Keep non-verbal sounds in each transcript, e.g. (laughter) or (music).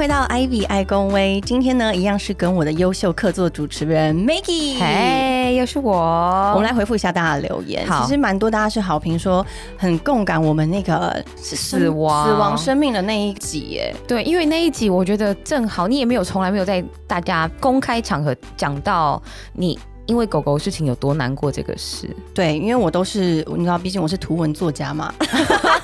回到 Ivy 爱公威，今天呢一样是跟我的优秀客座主持人 Maggie，嘿，又是我。我们来回复一下大家的留言。其实蛮多大家是好评说很共感我们那个死亡死亡生命的那一集耶。对，因为那一集我觉得正好，你也没有从来没有在大家公开场合讲到你因为狗狗事情有多难过这个事。对，因为我都是你知道，毕竟我是图文作家嘛。(laughs)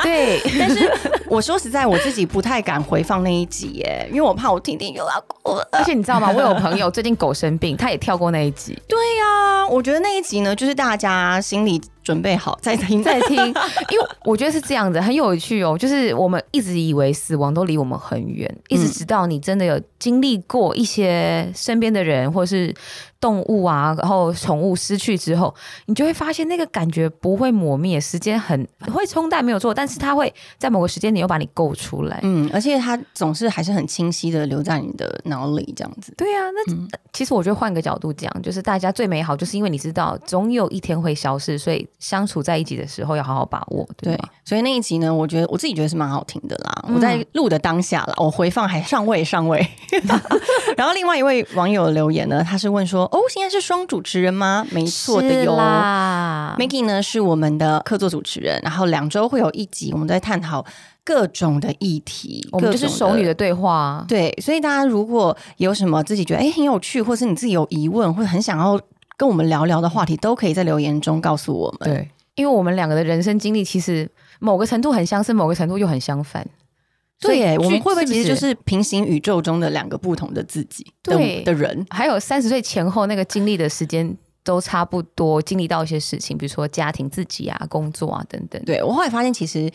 (laughs) 对，但是我说实在，我自己不太敢回放那一集耶，因为我怕我听听又要哭了。而且你知道吗？我有朋友最近狗生病，他也跳过那一集，对呀、我觉得那一集呢，就是大家心里准备好再听。再听，(laughs) 因为我觉得是这样的，很有趣哦。就是我们一直以为死亡都离我们很远，一直直到你真的有经历过一些身边的人或是动物啊，然后宠物失去之后，你就会发现那个感觉不会磨灭，时间很会冲淡没有错，但是它会在某个时间点又把你勾出来。嗯，而且它总是还是很清晰的留在你的脑里，这样子。对啊，那、其实我觉得换个角度讲，就是大家最美好，就是因为你知道总有一天会消失，所以相处在一起的时候要好好把握，对对？，所以那一集呢，我觉得我自己觉得是蛮好听的啦。嗯我在录的当下啦，我回放还上位上位。(laughs) 然后另外一位网友留言呢，他是问说：“哦，现在是双主持人吗？”没错的是哟。Maggie 呢是我们的客座主持人，然后两周会有一集，我们在探讨各种的议题，我们就是各种熟女的对话啊。对，所以大家如果有什么自己觉得哎很有趣，或是你自己有疑问，或者很想要跟我们聊聊的话题，都可以在留言中告诉我们。对，因为我们两个的人生经历其实某个程度很相似，某个程度又很相反。对耶，我们会不会其实就是平行宇宙中的两个不同的自己的对的人？还有三十岁前后那个经历的时间都差不多，经历到一些事情，比如说家庭、自己啊、工作啊等等。对我后来发现，其实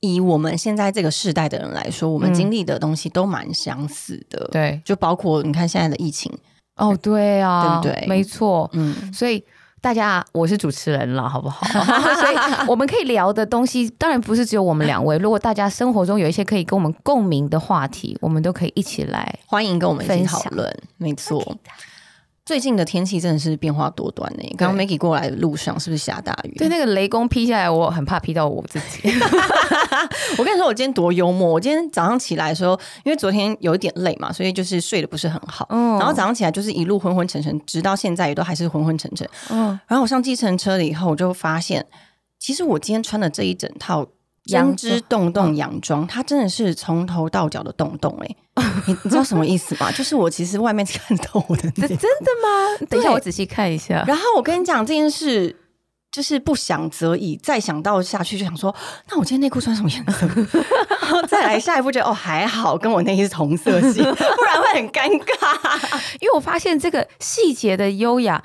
以我们现在这个世代的人来说，我们嗯经历的东西都蛮相似的。，对，就包括你看现在的疫情，哦，对啊，对不对没错。嗯，所以大家，我是主持人了，好不好？(laughs) 所以我们可以聊的东西，当然不是只有我们两位。如果大家生活中有一些可以跟我们共鸣的话题，我们都可以一起来。欢迎跟我们一起讨论。没错。最近的天气真的是变化多端呢。刚刚 Maggie 过来的路上是不是下大雨？对，那个雷公劈下来，我很怕劈到我自己。(laughs) 我跟你说，我今天多幽默。我今天早上起来的时候，因为昨天有一点累嘛，所以就是睡得不是很好。嗯然后早上起来就是一路昏昏沉沉，直到现在也都还是昏昏沉沉。嗯，然后我上计程车了以后，我就发现，其实我今天穿的这一整套针洋织洞洞洋装，它真的是从头到脚的洞洞哎、(laughs) 你你知道什么意思吗？就是我其实外面看到我的。这真的吗？(laughs) 等一下，我仔细看一下。然后我跟你讲这件事。就是不想则已，再想到下去就想说，那我今天内裤穿什么颜色？(laughs) 然后再来下一步，觉得哦还好，跟我内衣是同色系，不然会很尴尬。因为我发现这个细节的优雅，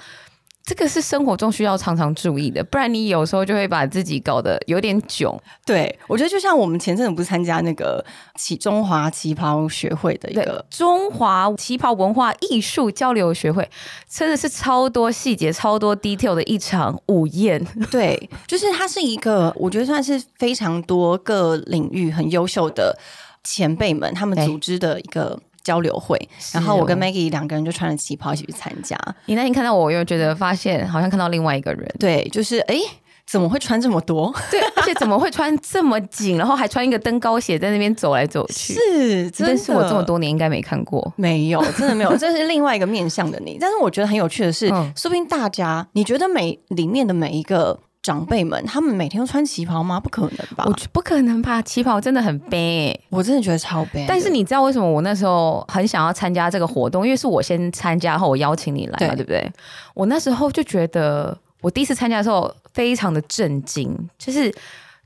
这个是生活中需要常常注意的，不然你有时候就会把自己搞得有点囧。对我觉得就像我们前阵子不是参加那个旗中华旗袍学会的一对个，中华旗袍文化艺术交流学会，真的是超多细节、超多 detail 的一场午宴。(laughs) (laughs) 对，就是它是一个，我觉得算是非常多各领域很优秀的前辈们他们对组织的一个交流会。然后我跟哦 Maggie 两个人就穿着旗袍一起去参加。你那天看到我，我又觉得发现好像看到另外一个人。对，就是哎，诶怎么会穿这么多？(laughs) 对，而且怎么会穿这么紧，然后还穿一个登高鞋在那边走来走去？是，真的但是我这么多年应该没看过。没有，真的没有，这是另外一个面向的你。但是我觉得很有趣的是，嗯说不定大家你觉得每里面的每一个长辈们，他们每天都穿旗袍吗？不可能吧？我觉不可能吧？旗袍真的很悲、我真的觉得超悲。但是你知道为什么我那时候很想要参加这个活动？因为是我先参加后，我邀请你来嘛，对对不对？我那时候就觉得，我第一次参加的时候非常的震惊，就是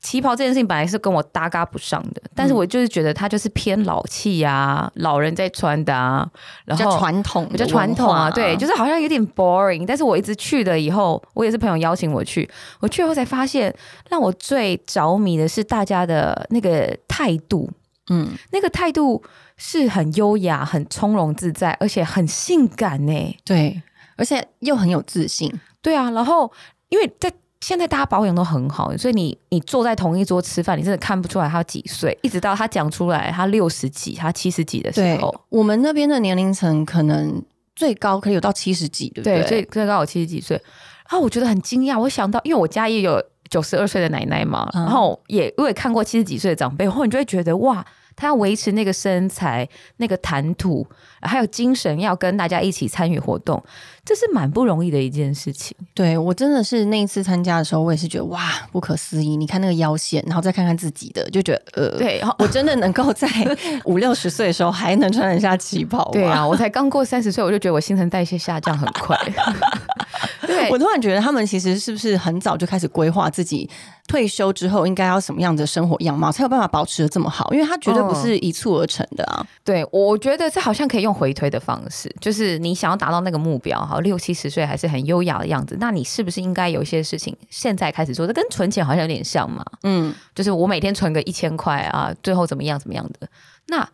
旗袍这件事情本来是跟我搭嘎不上的，但是我就是觉得它就是偏老气啊，老人在穿的啊，然比较后。传统，比较传统啊，对，就是好像有点 boring。但是我一直去了以后，我也是朋友邀请我去，我去后才发现，让我最着迷的是大家的那个态度，嗯，那个态度是很优雅、很从容自在，而且很性感呢。对，而且又很有自信。对啊，然后因为在现在大家保养都很好，所以你你坐在同一桌吃饭，你真的看不出来他几岁，一直到他讲出来他六十几、他七十几的时候，，我们那边的年龄层可能最高可以有到七十几，对不对？对，最最高有七十几岁。然后我觉得很惊讶，我想到，因为我家也有九十二岁的奶奶嘛，嗯然后也我也看过七十几岁的长辈，然后你就会觉得哇，他要维持那个身材、那个谈吐，还有精神，要跟大家一起参与活动，这是蛮不容易的一件事情。对我真的是那一次参加的时候，我也是觉得哇，不可思议！你看那个腰线，然后再看看自己的，就觉得呃，对，我真的能够在 (laughs) 五六十岁的时候还能穿得下旗袍。对啊，我才刚过三十岁，我就觉得我新陈代谢下降很快。(laughs) (laughs) 对我突然觉得他们其实是不是很早就开始规划自己退休之后应该要什么样的生活样貌，才有办法保持的这么好？因为他绝对不是一蹴而成的啊。对，我觉得这好像可以用回推的方式，就是你想要达到那个目标，哈，六七十岁还是很优雅的样子，那你是不是应该有一些事情现在开始做？这跟存钱好像有点像嘛。嗯，就是我每天存个一千块啊，最后怎么样怎么样的？那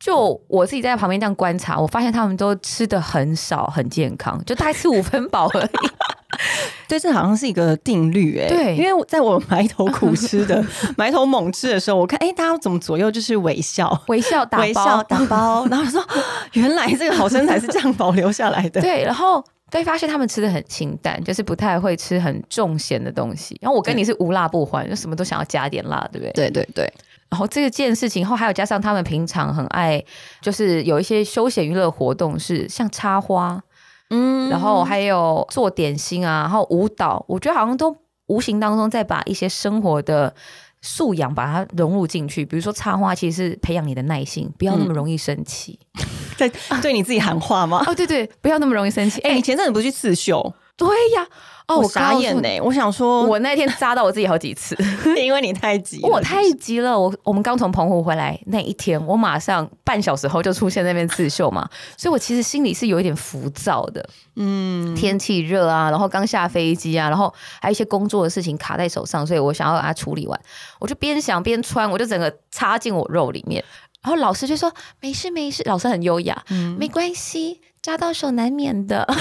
就我自己在旁边这样观察，我发现他们都吃的很少，很健康，就大概吃五分饱而已。(laughs) 对，这好像是一个定律哎。对，因为在我埋头苦吃的、埋头猛吃的时候，我看哎，大家怎么左右就是微笑、微笑打包、打包，然后说 (laughs) 原来这个好身材是这样保留下来的。对，然后对，发现他们吃的很清淡，就是不太会吃很重咸的东西。然后我跟你是无辣不欢，就什么都想要加点辣，对不对？对对对。然后这件事情后还有加上他们平常很爱，就是有一些休闲娱乐活动是像插花，嗯，然后还有做点心啊，然后舞蹈，我觉得好像都无形当中在把一些生活的素养把它融入进去。比如说插花，其实是培养你的耐心，不要那么容易生气，(laughs) 在对你自己喊话吗？哦，对对，不要那么容易生气。哎，你前阵子不去刺绣？对呀。哦，我傻眼呢！我想说，我那天扎到我自己好几次 (laughs) (laughs) 因为你太急，我太急了。我我们刚从澎湖回来那一天，我马上半小时后就出现那边刺绣嘛，所以我其实心里是有一点浮躁的。嗯，天气热啊，然后刚下飞机啊，然后还有一些工作的事情卡在手上，所以我想要把它处理完。我就边想边穿，我就整个插进我肉里面。然后老师就说：“没事没事，老师很优雅，嗯没关系，扎到手难免的。(laughs) ”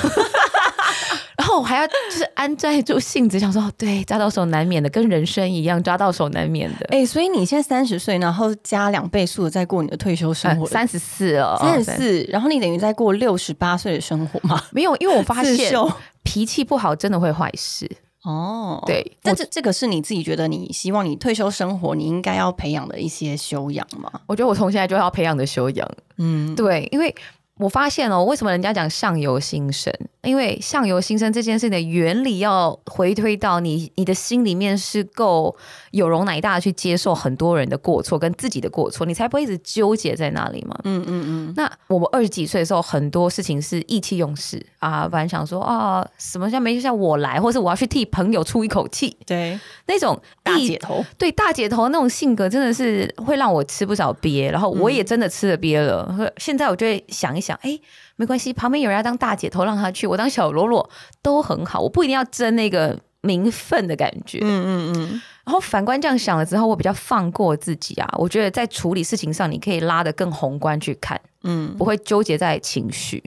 然后我还要就是安在住性子，想说对，抓到手难免的，跟人生一样，抓到手难免的。哎，所以你现在三十岁，然后加两倍速的在过你的退休生活，三十四哦，三十四，然后你等于在过六十八岁的生活吗？没有，因为我发现 (laughs) 脾气不好真的会坏事哦。对，但这这个是你自己觉得你希望你退休生活你应该要培养的一些修养吗？我觉得我从现在就要培养的修养，嗯，对，因为。我发现哦，为什么人家讲相由心生？因为相由心生这件事情的原理要回推到你，你的心里面是够有容乃大去接受很多人的过错跟自己的过错，你才不会一直纠结在那里嘛。嗯嗯嗯。那我们二十几岁的时候，很多事情是意气用事啊，反正想说啊，什么像没像我来，或是我要去替朋友出一口气，对，那种大姐头，对大姐头那种性格，真的是会让我吃不少憋，然后我也真的吃了憋了。现在我就会想一想。讲哎，没关系，旁边有人要当大姐头，让他去，我当小喽啰都很好，我不一定要争那个名分的感觉。嗯嗯嗯。然后反观这样想了之后，我比较放过自己啊。我觉得在处理事情上，你可以拉得更宏观去看，嗯，不会纠结在情绪。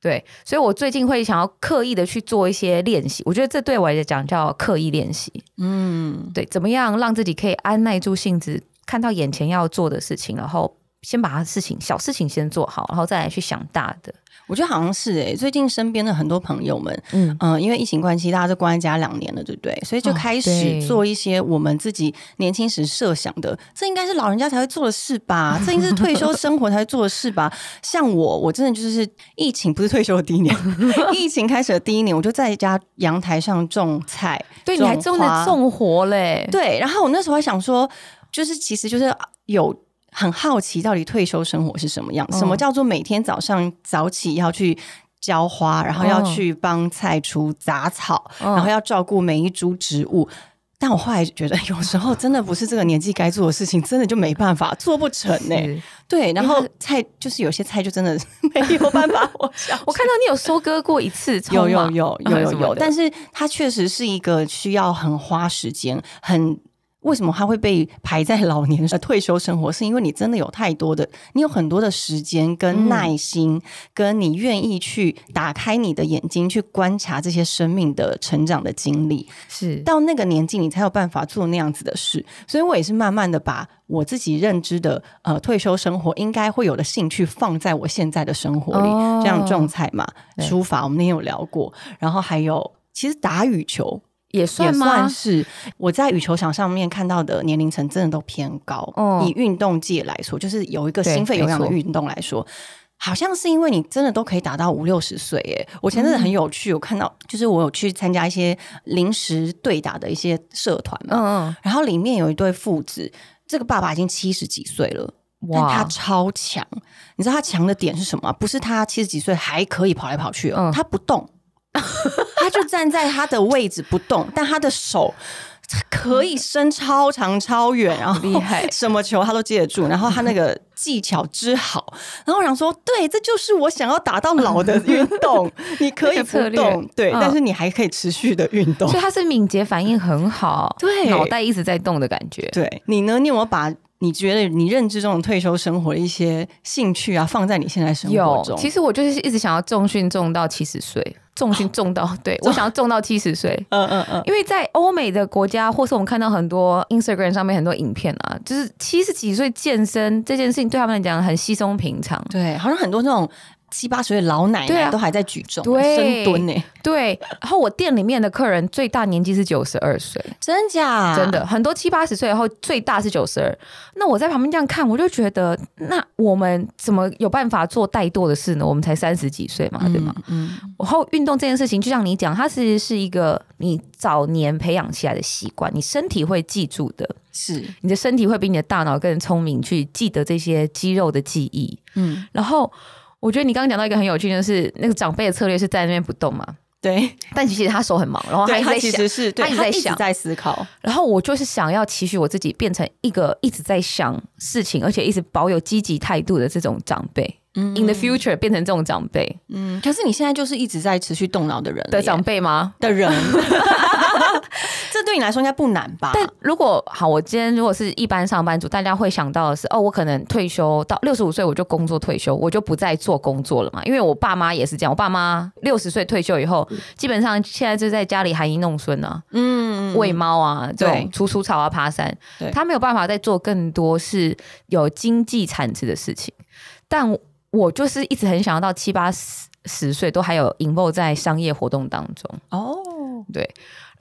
对，所以我最近会想要刻意的去做一些练习，我觉得这对我来讲叫刻意练习。嗯，对，怎么样让自己可以按耐住性子，看到眼前要做的事情，然后。先把他事情小事情先做好，然后再来去想大的。我觉得好像是哎，最近身边的很多朋友们，嗯嗯，因为疫情关系，大家都关在家两年了，对不对？所以就开始做一些我们自己年轻时设想的，这应该是老人家才会做的事吧？(laughs) 这应该是退休生活才会做的事吧？像我，我真的就是疫情不是退休的第一年，(laughs) 疫情开始的第一年，我就在家阳台上种菜，对，你还种的种活嘞？对，然后我那时候还想说，就是其实就是有。很好奇，到底退休生活是什么样？什么叫做每天早上早起要去浇花，然后要去帮菜除杂草，然后要照顾每一株植物？但我后来觉得，有时候真的不是这个年纪该做的事情，真的就没办法做不成呢。对，然后菜就是有些菜就真的 (laughs) 没有办法。(laughs) 我我看到你有收割过一次，有有 (laughs) 有有有有，但是它确实是一个需要很花时间很。为什么他会被排在老年的退休生活？是因为你真的有太多的，你有很多的时间跟耐心，跟你愿意去打开你的眼睛去观察这些生命的成长的经历。是到那个年纪，你才有办法做那样子的事。所以我也是慢慢的把我自己认知的呃退休生活应该会有的兴趣放在我现在的生活里。这样种菜嘛，书法我们那天有聊过，然后还有其实打羽球。也算吗？算是我在羽球场上面看到的年龄层真的都偏高。哦以运动界来说，就是有一个心肺有氧的运动来说。好像是因为你真的都可以打到五六十岁耶！我前阵子很有趣，我看到就是我有去参加一些临时对打的一些社团嘛，嗯嗯，然后里面有一对父子，这个爸爸已经七十几岁了，但他超强。你知道他强的点是什么？不是他七十几岁还可以跑来跑去哦，嗯他不动，他就站在他的位置不动，但他的手。可以伸超长超远，然后厉害什么球他都接得住，然后他那个技巧之好，然后我想说，对，这就是我想要打到老的运动，(laughs) 你可以不动，对，嗯但是你还可以持续的运动所以，他是敏捷反应很好，对脑袋一直在动的感觉。对你呢？你有没有把你觉得你认知中的退休生活的一些兴趣啊，放在你现在生活有，中？其实我就是一直想要重训重到七十岁，重训重到，(laughs) 对我想要重到七十岁。嗯嗯嗯，因为在欧美的国家，或是我们看到很多 Instagram 上面很多影片啊，就是七十几岁健身这件事情对他们来讲很稀松平常。对，好像很多那种七八十岁的老奶奶都还在举重、对深蹲呢、对，然后我店里面的客人最大年纪是九十二岁，真假？真的很多七八十岁后最大是九十二。那我在旁边这样看，我就觉得，那我们怎么有办法做怠惰的事呢？我们才三十几岁嘛，对吗？嗯，然后运动这件事情，就像你讲，它其实是一个你早年培养起来的习惯，你身体会记住的，是，你的身体会比你的大脑更聪明，去记得这些肌肉的记忆。嗯，然后，我觉得你刚刚讲到一个很有趣的是，那个长辈的策略是在那边不动嘛，对，但其实他手很忙，然后他，一直在想他其实。是，他一直在想在思考，然后我就是想要期许我自己变成一个一直在想事情，而且一直保有积极态度的这种长辈。嗯 In the future 变成这种长辈嗯，可是你现在就是一直在持续动脑的人的长辈吗？的人，(laughs) (laughs) 这对你来说应该不难吧？但如果好，我今天如果是一般上班族，大家会想到的是，哦，我可能退休到六十五岁我就工作退休，我就不再做工作了嘛。因为我爸妈也是这样，我爸妈六十岁退休以后，基本上现在就在家里含饴弄孙啊，嗯，喂猫啊，这对种除除草啊、爬山对，他没有办法再做更多是有经济产值的事情。但我就是一直很想要到七八十十岁都还有 involve 在商业活动当中。哦，对，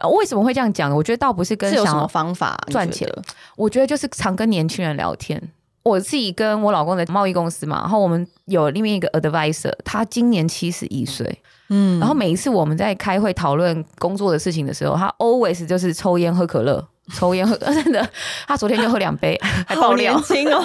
呃，为什么会这样讲呢？我觉得倒不是跟是有什么想要方法赚钱觉得我觉得就是常跟年轻人聊天。我自己跟我老公的贸易公司嘛，然后我们有另外一个 advisor，他今年七十一岁，嗯然后每一次我们在开会讨论工作的事情的时候，他 always 就是抽烟喝可乐，抽烟喝 (laughs) 真的，他昨天就喝两杯，(laughs) 还爆好料年。轻哦，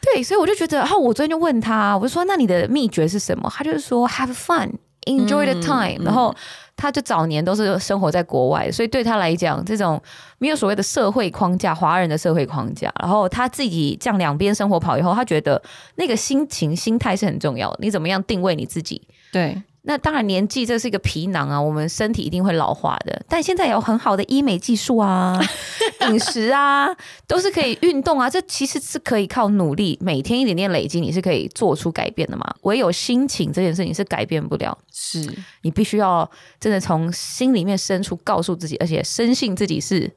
对，所以我就觉得，然后我昨天就问他，我就说那你的秘诀是什么？他就是说 have fun。Enjoy the 嗯 time，、嗯然后他就早年都是生活在国外，所以对他来讲，这种没有所谓的社会框架，华人的社会框架，然后他自己向两边生活跑以后，他觉得那个心情、心态是很重要的。你怎么样定位你自己？对，那当然，年纪这是一个皮囊啊，我们身体一定会老化的。但现在有很好的医美技术啊，(laughs) 饮食啊，都是可以运动啊，这其实是可以靠努力，每天一点点累积，你是可以做出改变的嘛。唯有心情这件事情是改变不了，是你必须要真的从心里面深处告诉自己，而且深信自己是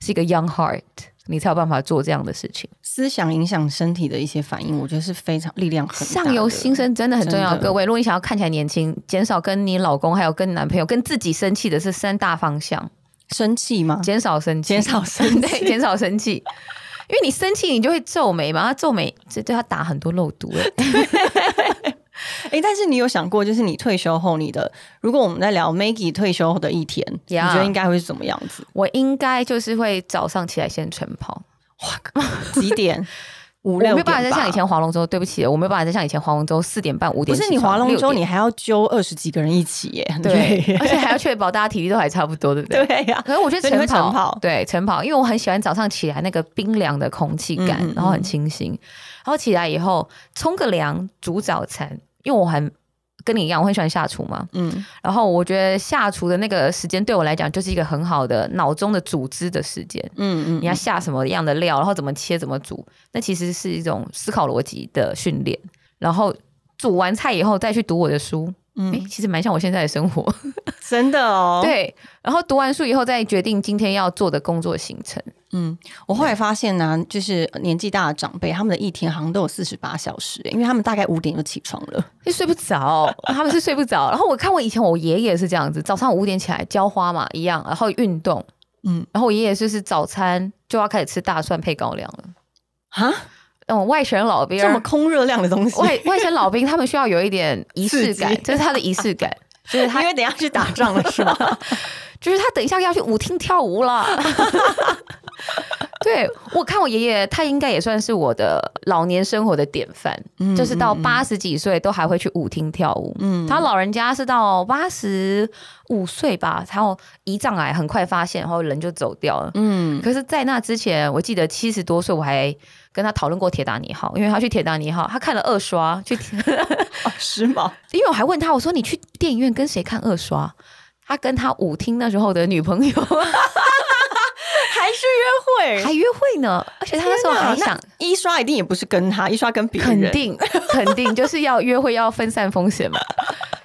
是一个 young heart，你才有办法做这样的事情。思想影响身体的一些反应，我觉得是非常力量很大的。相由心生真的很重要，各位。如果你想要看起来年轻，减少跟你老公还有跟你男朋友、跟自己生气的是三大方向。生气吗？减少生气，减少生气 (laughs) 对，减少生气。因为你生气，你就会皱眉嘛，他皱眉，这对他打很多漏毒哎。(laughs) 哎、但是你有想过，就是你退休后，你的如果我们在聊 Maggie 退休后的一天你觉得应该会是怎么样子？我应该就是会早上起来先晨跑，哇几点？(laughs) 五六点没有办法再像以前划龙舟，对不起，我没有办法再像以前划龙舟四点半五点不。是你划龙舟，你还要揪二十几个人一起耶，(laughs) 对，而且还要确保大家体力都还差不多，对不对？(laughs) 对呀、可是我觉得晨跑，晨跑对晨跑，因为我很喜欢早上起来那个冰凉的空气感，嗯嗯嗯然后很清新，然后起来以后冲个凉，煮早餐，因为我很跟你一样，我很喜欢下厨嘛，嗯，然后我觉得下厨的那个时间对我来讲就是一个很好的脑中的组织的时间。嗯嗯，你要下什么样的料，然后怎么切、怎么煮，那其实是一种思考逻辑的训练。然后煮完菜以后再去读我的书，哎、其实蛮像我现在的生活。(laughs) 真的哦。，对，然后读完书以后再决定今天要做的工作行程。嗯，我后来发现呢、就是年纪大的长辈，他们的一天好像都有四十八小时，因为他们大概五点就起床了。就睡不着，他们是睡不着。然后我看我以前我爷爷是这样子，早上五点起来浇花嘛，一样，然后运动，嗯嗯，然后我爷爷就是早餐就要开始吃大蒜配高粱了。啊，嗯，外省老兵这么空热量的东西，外外省老兵他们需要有一点仪式感这是他的仪式感，(laughs) 就是他因为等一下去打仗了是吗？(laughs) 就是他等一下要去舞厅跳舞了。(laughs) 对我看我爷爷，他应该也算是我的老年生活的典范，就是到八十几岁都还会去舞厅跳舞。嗯，他老人家是到八十五岁吧，然后胰脏癌很快发现，然后人就走掉了。嗯，可是，在那之前，我记得七十多岁，我还跟他讨论过铁达尼号，因为他去铁达尼号，他看了二刷，去，(laughs) 哦，时髦，因为我还问他，我说你去电影院跟谁看二刷？他跟他舞厅那时候的女朋友还是约会，还约会呢，而且他那时候还想，一刷一定也不是跟他，一刷跟别人，肯定肯定 (laughs) 就是要约会要分散风险嘛。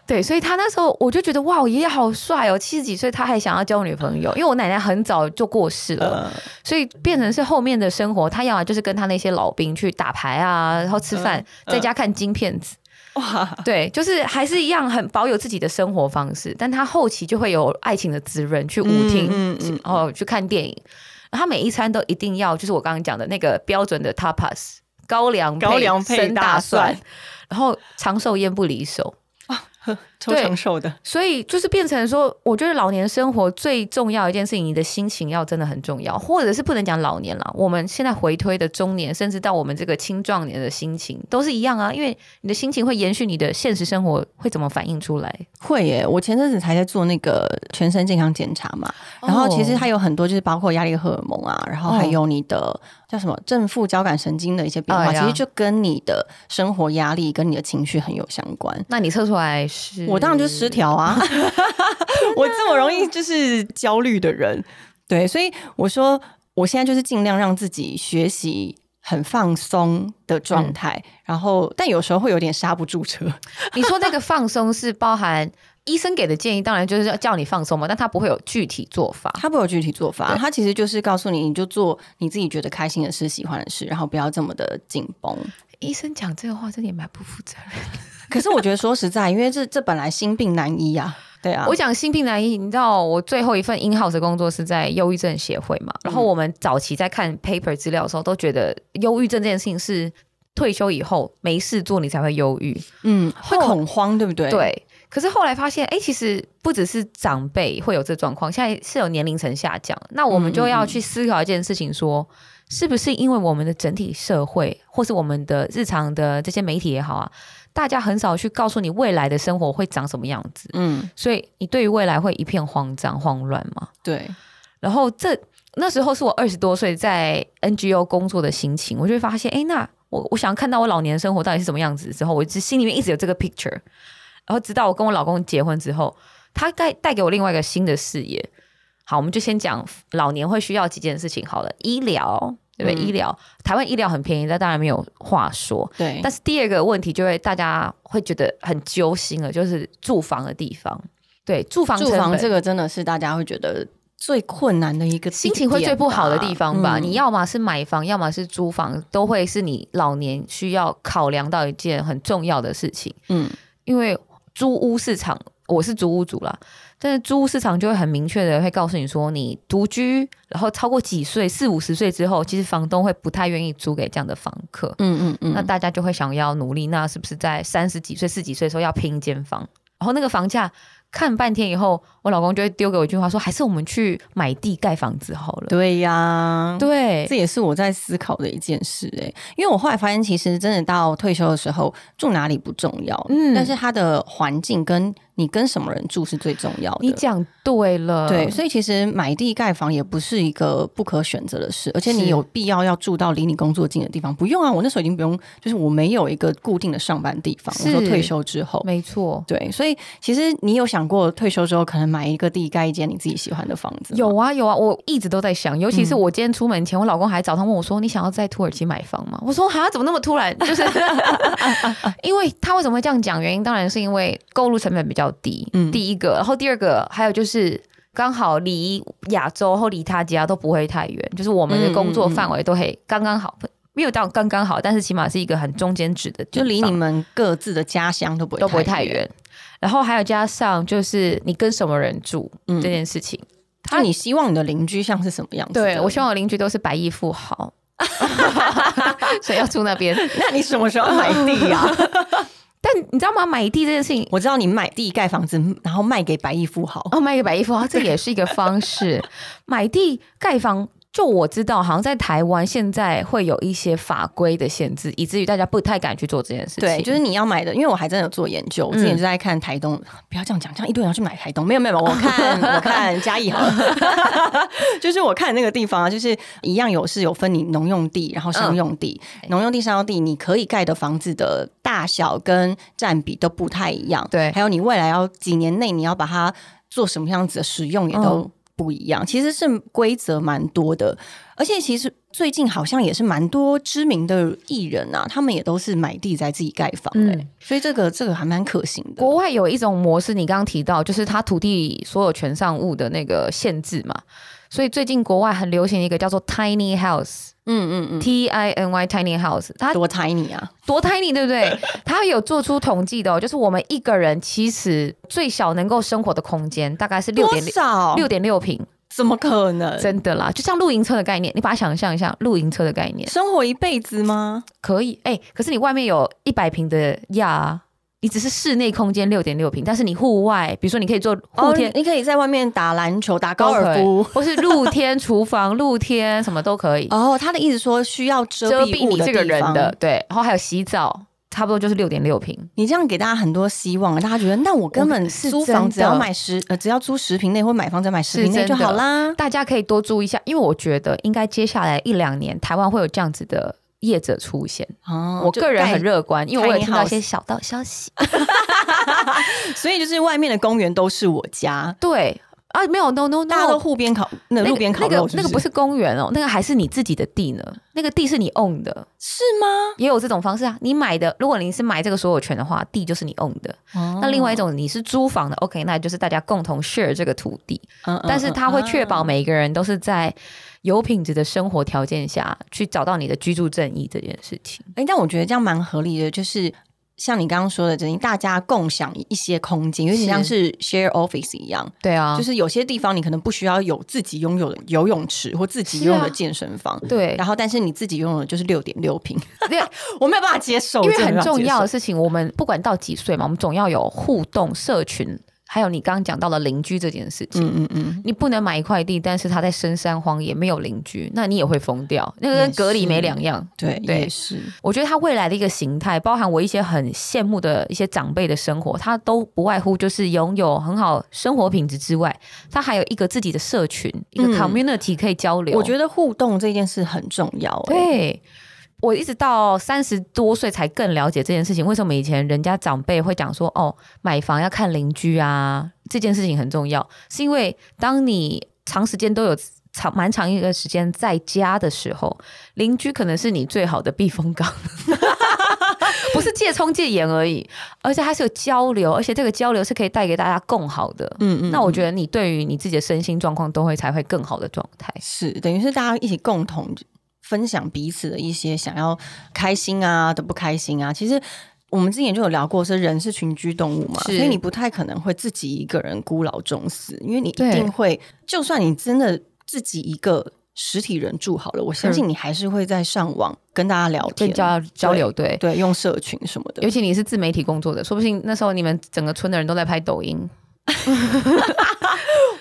对，所以他那时候我就觉得哇，我爷爷好帅哦，七十几岁他还想要交女朋友，因为我奶奶很早就过世了，呃，所以变成是后面的生活，他要么就是跟他那些老兵去打牌啊，然后吃饭，在家看金片子。(laughs) 哇，对，就是还是一样很保有自己的生活方式，但他后期就会有爱情的滋润，去舞厅，嗯嗯嗯然后去看电影。他每一餐都一定要，就是我刚刚讲的那个标准的 tapas，高粱高粱配生大大蒜然后长寿烟不离手。(laughs) 超对长寿的，所以就是变成说，我觉得老年生活最重要一件事情，你的心情要真的很重要，或者是不能讲老年了，我们现在回推的中年，甚至到我们这个青壮年的心情都是一样啊，因为你的心情会延续你的现实生活会怎么反映出来。会耶！我前阵子才在做那个全身健康检查嘛，然后其实它有很多就是包括压力荷尔蒙啊，然后还有你的、叫什么正负交感神经的一些变化，其实就跟你的生活压力跟你的情绪很有相关。那你测出来是？我当然就失调啊！(laughs) 我这么容易就是焦虑的人，对，所以我说我现在就是尽量让自己学习很放松的状态，然后但有时候会有点刹不住车。(laughs) 你说那个放松是包含医生给的建议，当然就是要叫你放松嘛，但他不会有具体做法。他不会有具体做法，他其实就是告诉你，你就做你自己觉得开心的事、喜欢的事，然后不要这么的紧绷。医生讲这个话真的也蛮不负责任的。可是我觉得说实在，因为这这本来心病难医啊，对啊，我讲心病难医，你知道我最后一份 in house 的工作是在忧郁症协会嘛？然后我们早期在看 paper 资料的时候，都觉得忧郁症这件事情是退休以后没事做你才会忧郁，嗯会恐慌，对不对？，对。可是后来发现，哎、其实不只是长辈会有这状况，现在是有年龄层下降，那我们就要去思考一件事情说是不是因为我们的整体社会，或是我们的日常的这些媒体也好啊，大家很少去告诉你未来的生活会长什么样子，嗯，所以你对于未来会一片慌张、慌乱嘛？对，然后这那时候是我二十多岁在 NGO 工作的心情，我就会发现，哎，那我我想看到我老年生活到底是什么样子之后，我只心里面一直有这个 picture，然后直到我跟我老公结婚之后，他带带给我另外一个新的视野。好，我们就先讲老年会需要几件事情好了，医疗。对不对？嗯医疗，台湾医疗很便宜，那当然没有话说。对，但是第二个问题就会大家会觉得很揪心了，就是住房的地方。对，住房住房这个真的是大家会觉得最困难的一个心情会最不好的地方吧。嗯你要么是买房，要么是租房，都会是你老年需要考量到一件很重要的事情。嗯因为租屋市场，我是租屋主啦，但是租屋市场就会很明确的会告诉你说，你独居，然后超过几岁，四五十岁之后，其实房东会不太愿意租给这样的房客。嗯嗯嗯，那大家就会想要努力，那是不是在三十几岁、四十几岁的时候要拼一间房？然后那个房价看半天以后，我老公就会丢给我一句话说：“还是我们去买地盖房子好了。对呀，对这也是我在思考的一件事哎、因为我后来发现，其实真的到退休的时候，住哪里不重要，嗯但是它的环境跟你跟什么人住是最重要的。你讲对了，对，所以其实买地盖房也不是一个不可选择的事，而且你有必要要住到离你工作近的地方，不用啊。我那时候已经不用，就是我没有一个固定的上班地方。我是说退休之后，没错。对，所以其实你有想过退休之后可能买一个地盖一间你自己喜欢的房子？有啊有啊，我一直都在想，尤其是嗯我今天出门前，我老公还早上问我说：“你想要在土耳其买房吗？”我说：“哈，怎么那么突然？”就是 (laughs) 因为他为什么会这样讲？原因当然是因为购入成本比较低，嗯第一个，然后第二个还有就是。刚好离亚洲或离他家都不会太远，就是我们的工作范围都可以刚刚好，没有到刚刚好，但是起码是一个很中间值的，就离你们各自的家乡都不会都不会太远。然后还有加上就是你跟什么人住、嗯这件事情，就你希望你的邻居像是什么样子？对我希望我邻居都是百亿富豪，(laughs) (laughs) 所以要住那边。(laughs) 那你什么时候买地呀、但你知道吗？买地这件事情，我知道你买地盖房子，然后卖给百亿富豪。哦，卖给百亿富豪，这也是一个方式。(laughs) 买地盖房，就我知道，好像在台湾现在会有一些法规的限制，以至于大家不太敢去做这件事情。对，就是你要买的，因为我还真的有做研究，我之前就在看台东，不要这样讲，这样一堆人要去买台东，没有没有，我看 (laughs) 我看嘉义好了，(laughs) 就是我看那个地方啊，就是一样有是有分你农用地，然后商用地，农用地、商用地，你可以盖的房子的大小跟占比都不太一样，对。还有你未来要几年内你要把它做什么样子的使用也都不一样，其实是规则蛮多的，而且其实最近好像也是蛮多知名的艺人啊，他们也都是买地在自己盖房、欸，嗯所以这个这个还蛮可行的。国外有一种模式，你刚刚提到，就是他土地所有权上物的那个限制嘛。所以最近国外很流行一个叫做 tiny house，嗯嗯嗯，T I N Y tiny house，它多 tiny 啊！多 tiny 对不对？(laughs) 它有做出统计的哦，就是我们一个人其实最小能够生活的空间大概是六多点六？六点六平，怎么可能？真的啦，就像露营车的概念，你把它想象一下，露营车的概念生活一辈子吗？可以哎、可是你外面有一百平的亚啊。你只是室内空间六点六平，但是你户外，比如说你可以做露哦，天、你可以在外面打篮球、打高尔夫。或是露天厨房、露天什么都可以，(laughs) 哦，他的意思说需要遮遮蔽你这个人的，对，然后还有洗澡，差不多就是六点六平。你这样给大家很多希望，大家觉得那我根本是租房子只要买十呃，只要租十平内或买房只要买十平内就好啦。大家可以多注意一下，因为我觉得应该接下来一两年台湾会有这样子的业者出现。哦我个人很，乐观，因为我有听到一些小道消息。(laughs) 所以就是外面的公园都是我家，对啊，没有 no no no，大家都户边烤那那个路边烤那肉是个那个不是公园哦，那个还是你自己的地呢。那个地是你 own 的，是吗？也有这种方式啊。你买的，如果你是买这个所有权的话，地就是你 own 的。那另外一种你是租房的，OK，那就是大家共同 share 这个土地，嗯，嗯但是它会确保啊每一个人都是在有品质的生活条件下去找到你的居住正义这件事情。哎、但我觉得这样蛮合理的，就是像你刚刚说的，等于大家共享一些空间，有点像是 share office 一样。对啊，就是有些地方你可能不需要有自己拥有的游泳池或自己是啊拥有的健身房，对然后但是你自己拥有的就是六点六平，对，(laughs) 我没有办法接受，因为很重要的事情，我们不管到几岁嘛，我们总要有互动、社群，还有你刚刚讲到的邻居这件事情。嗯嗯嗯，你不能买一块地，但是他在深山荒野没有邻居，那你也会疯掉，那个跟隔离是没两样。对，对是，我觉得它未来的一个形态，包含我一些很羡慕的一些长辈的生活，他都不外乎就是拥有很好生活品质之外，他还有一个自己的社群，一个嗯 community 可以交流。我觉得互动这件事很重要、欸。对。我一直到三十多岁才更了解这件事情。为什么以前人家长辈会讲说，哦，买房要看邻居啊，这件事情很重要，是因为当你长时间都有长蛮长一个时间在家的时候，邻居可能是你最好的避风港。(laughs) 不是借冲借盐而已，而且还是有交流，而且这个交流是可以带给大家更好的。嗯嗯，那我觉得你对于你自己的身心状况都会才会更好的状态。是等于是大家一起共同分享彼此的一些想要开心啊的不开心啊，其实。我们之前就有聊过，是人是群居动物嘛，所以你不太可能会自己一个人孤老终死，因为你一定会，就算你真的自己一个实体人住好了，我相信你还是会在上网跟大家聊天、交交流，对对，用社群什么的尤。其你是自媒体工作的，说不定那时候你们整个村的人都在拍抖音。(laughs)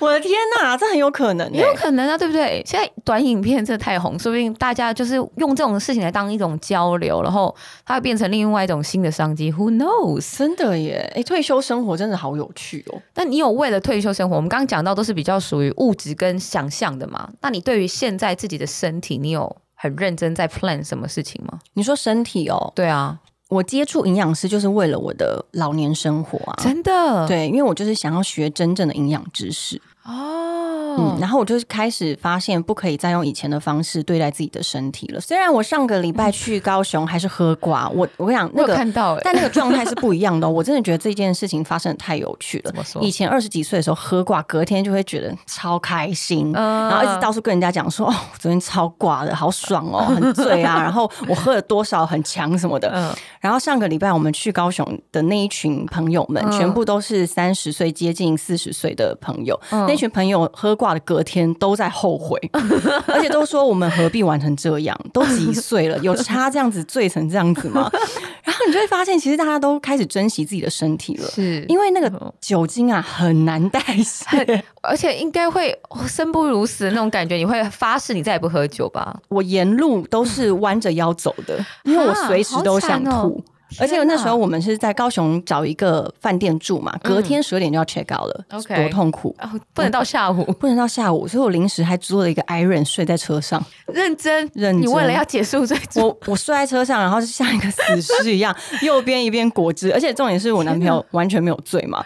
我的天哪，这很有可能、欸，也有可能啊，对不对？现在短影片真的太红，说不定大家就是用这种事情来当一种交流，然后它会变成另外一种新的商机。Who knows？真的耶！哎、退休生活真的好有趣哦。那你有为了退休生活，我们刚刚讲到都是比较属于物质跟想象的嘛？那你对于现在自己的身体，你有很认真在 plan 什么事情吗？你说身体哦，对啊，我接触营养师就是为了我的老年生活啊。真的，对，因为我就是想要学真正的营养知识，哦，嗯，然后我就开始发现不可以再用以前的方式对待自己的身体了。虽然我上个礼拜去高雄还是喝挂，(laughs) 我我跟你讲那个，看到哎、但那个状态是不一样的、哦。(laughs) 我真的觉得这件事情发生的太有趣了怎。么说以？前二十几岁的时候喝挂，隔天就会觉得超开心，嗯然后一直到处跟人家讲说：“哦，我昨天超挂的，好爽哦，(laughs) 很醉啊。”然后我喝了多少很强什么的。嗯然后上个礼拜我们去高雄的那一群朋友们，嗯全部都是三十岁接近四十岁的朋友。嗯那群朋友喝挂的隔天都在后悔，(laughs) 而且都说我们何必玩成这样？都几岁了，有差这样子醉成这样子吗？(laughs) 然后你就会发现，其实大家都开始珍惜自己的身体了。是因为那个酒精啊很难代谢，而且应该会哦生不如死的那种感觉，你会发誓你再也不喝酒吧？我沿路都是弯着腰走的，因为我随时都想吐。而且那时候我们是在高雄找一个饭店住嘛，隔天十二点就要 check out 了，嗯 OK 多痛苦！哦，不能到下午，(laughs) 不能到下午，所以我临时还租了一个 Iron 睡在车上。认真？认真。你为了要结束这组，我我睡在车上，然后就像一个死尸一样，(laughs) 右边一边果汁，而且重点是我男朋友完全没有醉嘛，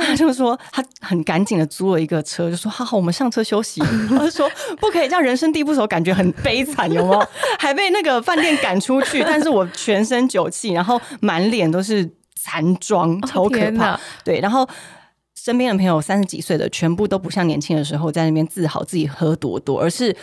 他就说他很赶紧的租了一个车，就说好好，我们上车休息。(laughs) 他就说不可以这样人生地不熟，感觉很悲惨，有没有？还被那个饭店赶出去，但是我全身酒气，然后满脸都是残妆，超可怕。对，然后。身边的朋友三十几岁的，全部都不像年轻的时候在那边自豪自己喝多多，而是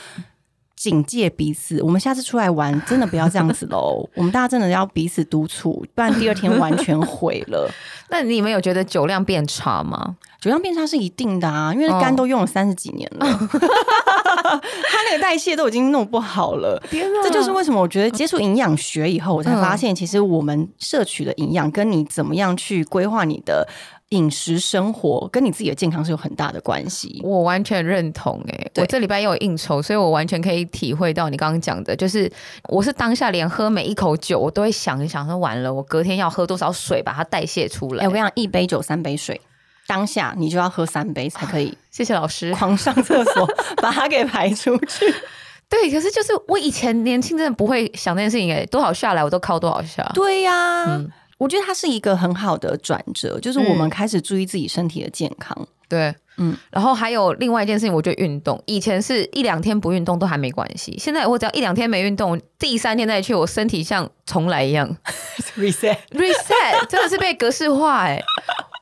警戒彼此。我们下次出来玩，真的不要这样子喽。(laughs) 我们大家真的要彼此督促，不然第二天完全毁了。(laughs) 那你们有觉得酒量变差吗？酒量变差是一定的啊，因为肝都用了三十几年了，(laughs) 他那个代谢都已经弄不好了。天哪这就是为什么我觉得接触营养学以后，我才发现，其实我们摄取的营养跟你怎么样去规划你的饮食生活，跟你自己的健康是有很大的关系。我完全认同哎、对我这礼拜又有应酬，所以我完全可以体会到你刚刚讲的，就是我是当下连喝每一口酒，我都会想一想说，完了，我隔天要喝多少水把它代谢出哎、来。我跟你讲，一杯酒三杯水，当下你就要喝三杯才可以谢谢老师。狂上厕所，把它给排出去。(laughs) 对，可是就是我以前年轻真的不会想这件事情哎、多少下来我都靠多少下。对呀、嗯我觉得它是一个很好的转折，就是我们开始注意自己身体的健康。对，嗯嗯，然后还有另外一件事情，我觉得运动，以前是一两天不运动都还没关系，现在我只要一两天没运动，第三天再去，我身体像重来一样 (laughs) reset，reset，(laughs) 真的是被格式化哎、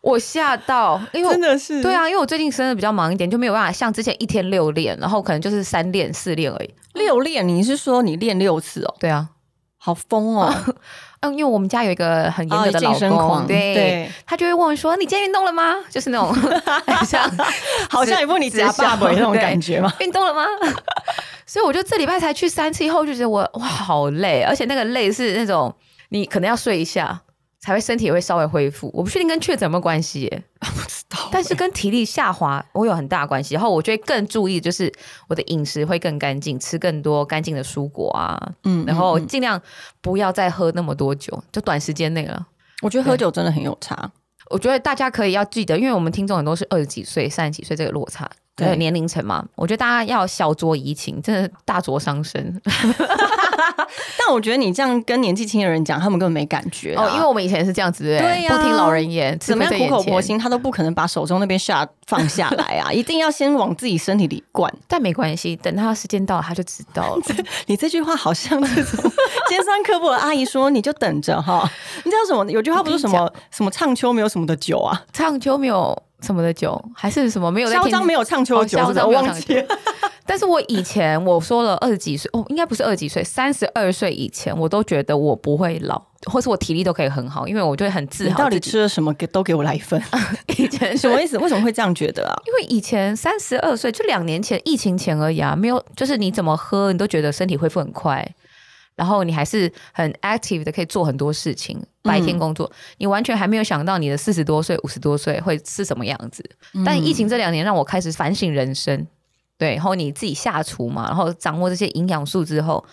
我吓到，因为真的是对啊，因为我最近生的比较忙一点，就没有办法像之前一天六练，然后可能就是三练四练而已。六练，你是说你练六次哦？对啊，好疯哦！(laughs) 嗯，因为我们家有一个很严哦格的老公，对，对他就会问我说：“你今天运动了吗？”就是那种 (laughs) (laughs) 好像好像一副你夹爸爸那种感觉嘛？运动了吗？(laughs) 所以我就这礼拜才去三次，以后就觉得我哇好累，而且那个累是那种你可能要睡一下才会身体也会稍微恢复。我不确定跟确诊有没有关系耶，(laughs) 不知道 (laughs) 但是跟体力下滑我有很大的关系。然后我就会更注意，就是我的饮食会更干净，吃更多干净的蔬果啊，嗯然后尽量不要再喝那么多酒，就短时间内了。我觉得喝酒真的很有差。我觉得大家可以要记得，因为我们听众很多是二十几岁、三十几岁这个落差。对对年龄层嘛，我觉得大家要小酌怡情，真的大酌伤身 (laughs) 但我觉得你这样跟年纪轻的人讲，他们根本没感觉啊哦。因为我们以前是这样子，对不对？对呀不听老人言，怎么样苦。口婆心，他都不可能把手中那边下放下来啊！(laughs) 一定要先往自己身体里灌。但没关系，等他时间到了，他就知道了。(laughs) 你这句话好像尖酸刻薄的阿姨说，你就等着哈。你知道什么？有句话不是什么什么唱秋没有什么的酒啊，唱秋没有什么的酒，还是什么没有在听嚣张没有唱秋酒，我忘记了。(laughs) 但是我以前我说了二十几岁，哦，应该不是二十几岁，三十二岁以前，我都觉得我不会老，或是我体力都可以很好，因为我就会很自豪你到底。吃了什么？给都给我来一份。(laughs) 以前什么意思？为什么会这样觉得啊？因为以前三十二岁，就两年前疫情前而已啊，没有，就是你怎么喝，你都觉得身体恢复很快。然后你还是很 active 的，可以做很多事情，白天工作，你完全还没有想到你的四十多岁、五十多岁会是什么样子。但疫情这两年让我开始反省人生，对，然后你自己下厨嘛，然后掌握这些营养素之后，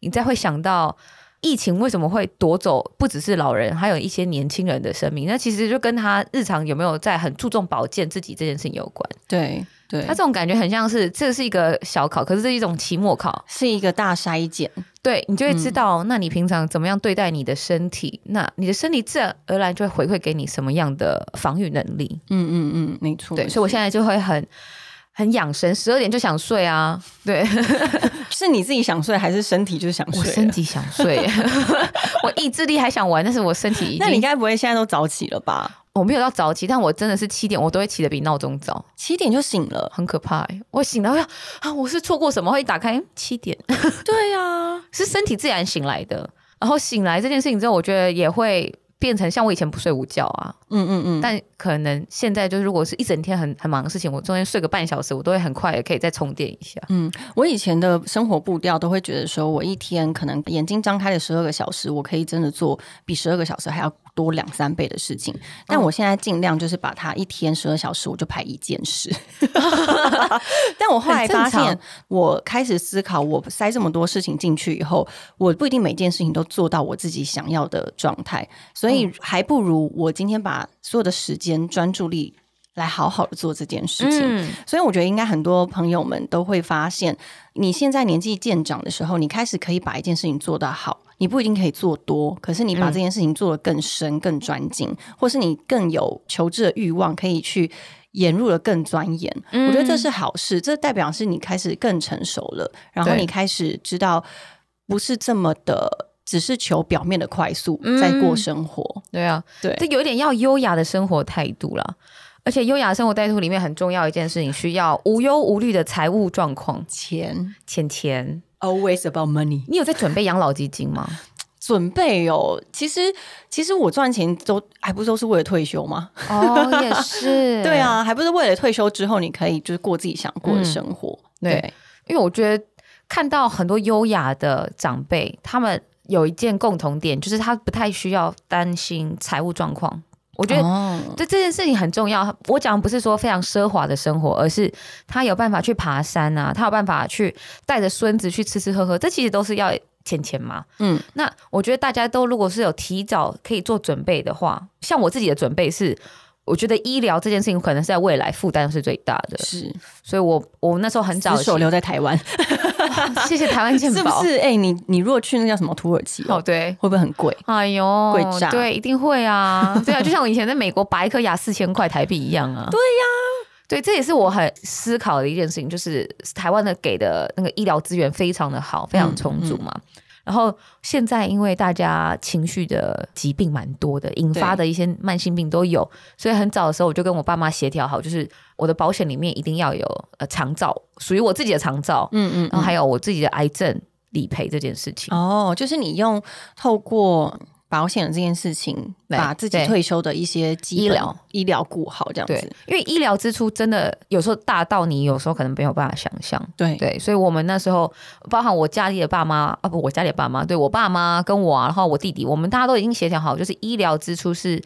你再会想到。疫情为什么会夺走不只是老人，还有一些年轻人的生命？那其实就跟他日常有没有在很注重保健自己这件事情有关。对对，他这种感觉很像是这是一个小考，可是这是一种期末考，是一个大筛检。对你就会知道，那你平常怎么样对待你的身体？那你的身体自然而然就会回馈给你什么样的防御能力？嗯嗯嗯，没错。对，所以我现在就会很。很养生，十二点就想睡啊！对，(laughs) 是你自己想睡，还是身体就是想睡？我身体想睡，(laughs) 我意志力还想玩，但是我身体……那你应该不会现在都早起了吧？我没有到早起，但我真的是七点，我都会起的比闹钟早，七点就醒了，很可怕。我醒了，啊，我是错过什么？会一打开七点，(laughs) 对呀，是身体自然醒来的。然后醒来这件事情之后，我觉得也会。变成像我以前不睡午觉啊，嗯嗯嗯，但可能现在就是如果是一整天很很忙的事情，我中间睡个半小时，我都会很快也可以再充电一下。嗯，我以前的生活步调都会觉得说，我一天可能眼睛张开的十二个小时，我可以真的做比十二个小时还要。多两三倍的事情，但我现在尽量就是把它一天十二小时，我就排一件事。(laughs) 但我后来发现，我开始思考，我塞这么多事情进去以后，我不一定每件事情都做到我自己想要的状态，所以还不如我今天把所有的时间专注力来好好的做这件事情。所以我觉得，应该很多朋友们都会发现，你现在年纪渐长的时候，你开始可以把一件事情做得好。你不一定可以做多，可是你把这件事情做得更深、更专精，或是你更有求知的欲望，可以去研入了更钻研。我觉得这是好事，这代表是你开始更成熟了，然后你开始知道不是这么的，只是求表面的快速在过生活。对啊，对，这有点要优雅的生活态度了。而且优雅生活态度里面很重要一件事情，需要无忧无虑的财务状况，钱钱钱。Always about money。你有在准备养老基金吗？(laughs) 准备哦，其实其实我赚钱都还不都是为了退休吗？哦，也是，(laughs) 对啊，还不是为了退休之后你可以就是过自己想过的生活。对，因为我觉得看到很多优雅的长辈，他们有一件共同点，就是他不太需要担心财务状况。我觉得这这件事情很重要。我讲不是说非常奢华的生活，而是他有办法去爬山啊，他有办法去带着孙子去吃吃喝喝，这其实都是要钱钱嘛。嗯，那我觉得大家都如果是有提早可以做准备的话，像我自己的准备是。我觉得医疗这件事情可能是在未来负担是最大的，是，所以我我那时候很早手留在台湾，(laughs) 谢谢台湾健保，(laughs) 是不是？哎，你你如果去那叫什么土耳其哦，对，会不会很贵？哎呦，贵炸，对，一定会啊，对啊，就像我以前在美国拔一颗牙四千块台币一样啊，对呀，对，这也是我很思考的一件事情，就是台湾的给的那个医疗资源非常的好，非常充足嘛。然后现在因为大家情绪的疾病蛮多的，引发的一些慢性病都有，所以很早的时候我就跟我爸妈协调好，就是我的保险里面一定要有呃长照，属于我自己的长照，嗯嗯，然后还有我自己的癌症理赔这件事情。哦，就是你用透过。保险的这件事情，把自己退休的一些医疗医疗顾好，这样子。因为医疗支出真的有时候大到你有时候可能没有办法想象。对对，所以我们那时候，包含我家里的爸妈啊，不，我家里的爸妈，对我爸妈跟我，啊然后我弟弟，我们大家都已经协调好，就是医疗支出是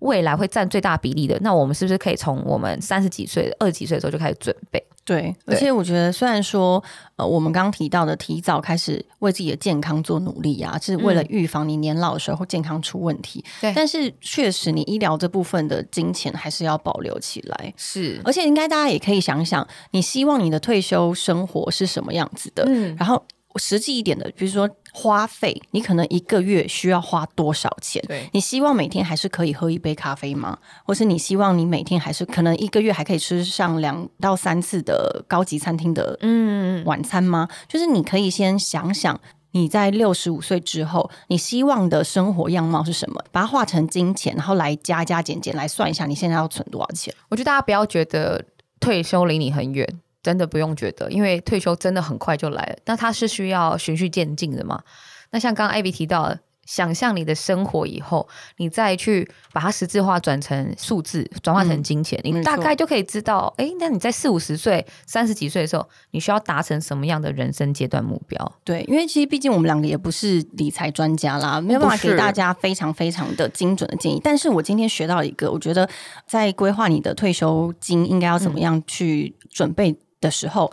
未来会占最大比例的。那我们是不是可以从我们三十几岁、二十几岁的时候就开始准备？对，而且我觉得，虽然说，呃，我们刚刚提到的提早开始为自己的健康做努力啊，是为了预防你年老的时候健康出问题。对，但是确实，你医疗这部分的金钱还是要保留起来。是，而且应该大家也可以想想，你希望你的退休生活是什么样子的？嗯，然后。实际一点的，比如说花费，你可能一个月需要花多少钱？对，你希望每天还是可以喝一杯咖啡吗？或是你希望你每天还是可能一个月还可以吃上两到三次的高级餐厅的嗯晚餐吗？就是你可以先想想你在六十五岁之后，你希望的生活样貌是什么，把它化成金钱，然后来加加减减来算一下你现在要存多少钱。我觉得大家不要觉得退休离你很远。真的不用觉得，因为退休真的很快就来了。那它是需要循序渐进的嘛？那像刚刚艾比提到，想象你的生活以后，你再去把它实质化，转成数字，转化成金钱，你大概就可以知道，哎，那你在四五十岁、三十几岁的时候，你需要达成什么样的人生阶段目标？对，因为其实毕竟我们两个也不是理财专家啦，没有办法给大家非常非常的精准的建议。但是我今天学到一个，我觉得在规划你的退休金应该要怎么样去准备的时候。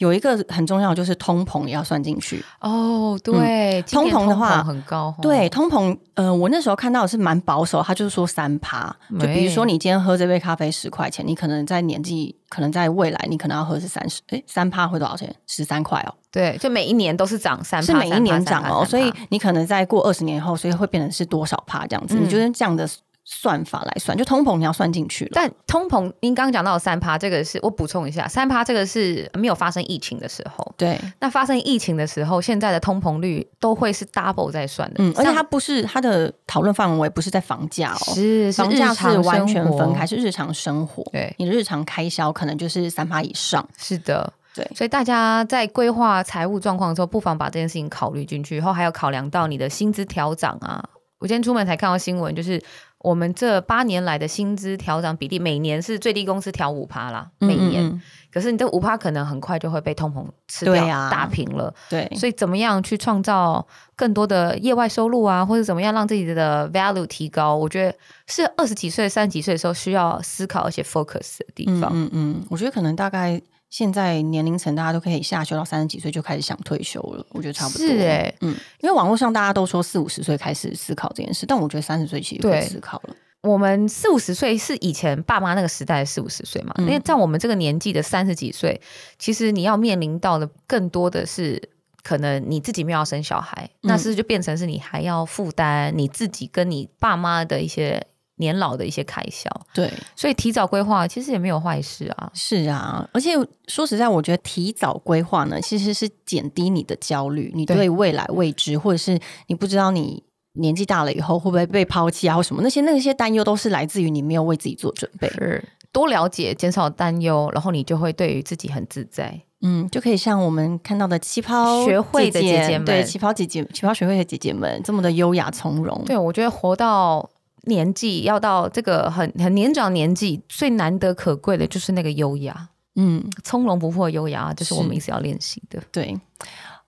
有一个很重要，就是通膨也要算进去哦。对，通膨的话很高。对，通膨，呃，我那时候看到的是蛮保守，他就是说三趴。就比如说，你今天喝这杯咖啡十块钱，你可能在年纪，可能在未来，你可能要喝是三十，哎，三趴会多少钱？十三块哦。对，就每一年都是涨三，是每一年涨哦。所以你可能在过二十年后，所以会变成是多少趴这样子？你觉得这样的？算法来算，就通膨你要算进去了。但通膨，您刚刚讲到三趴，这个是我补充一下，三趴这个是没有发生疫情的时候。对，那发生疫情的时候，现在的通膨率都会是 double 在算的。嗯，而且它不是它的讨论范围不是在房价哦，是房价是完全分开，是日常生活。对，你的日常开销可能就是三趴以上。是的，对，所以大家在规划财务状况的时候，不妨把这件事情考虑进去，然后还要考量到你的薪资调整啊。我今天出门才看到新闻，就是我们这八年来的薪资调整比例，每年是最低工资调五趴啦，每年。可是你这五趴可能很快就会被通膨吃掉、打平了。对，所以怎么样去创造更多的业外收入啊，或者怎么样让自己的 value 提高？我觉得是二十几岁、三十几岁的时候需要思考而且 focus 的地方。嗯嗯，我觉得可能大概。现在年龄层大家都可以下修到三十几岁就开始想退休了，我觉得差不多。是哎，嗯，因为网络上大家都说四五十岁开始思考这件事，但我觉得三十岁其实可以思考了。我们四五十岁是以前爸妈那个时代的四五十岁嘛，因为在我们这个年纪的三十几岁，其实你要面临到的更多的是，可能你自己没有生小孩，那是就变成是你还要负担你自己跟你爸妈的一些。年老的一些开销，对，所以提早规划其实也没有坏事啊。是啊，而且说实在，我觉得提早规划呢，其实是减低你的焦虑，你对未来未知，或者是你不知道你年纪大了以后会不会被抛弃啊，或什么那些那些担忧，都是来自于你没有为自己做准备。是多了解，减少担忧，然后你就会对于自己很自在。嗯，就可以像我们看到的旗袍学会的姐姐们，对旗袍姐姐、旗袍学会的姐姐们，这么的优雅从容。对我觉得活到。年纪要到这个很很年长年纪，最难得可贵的就是那个优雅，嗯，从容不迫优雅，就是我们一直要练习的。对，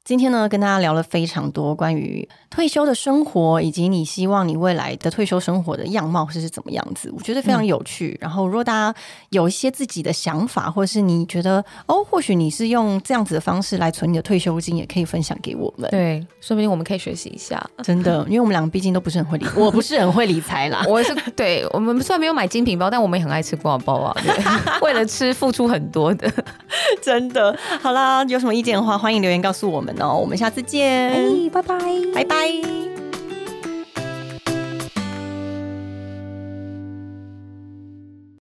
今天呢，跟大家聊了非常多关于。退休的生活，以及你希望你未来的退休生活的样貌是是怎么样子？我觉得非常有趣。然后，如果大家有一些自己的想法，或者是你觉得哦，或许你是用这样子的方式来存你的退休金，也可以分享给我们。对，说不定我们可以学习一下。(laughs) 真的，因为我们两个毕竟都不是很会理，我不是很会理财啦。我是对我们虽然没有买精品包，但我们也很爱吃挂包啊。(laughs) 为了吃付出很多的，真的。好啦，有什么意见的话，欢迎留言告诉我们哦。我们下次见，哎，拜拜，拜 Bye.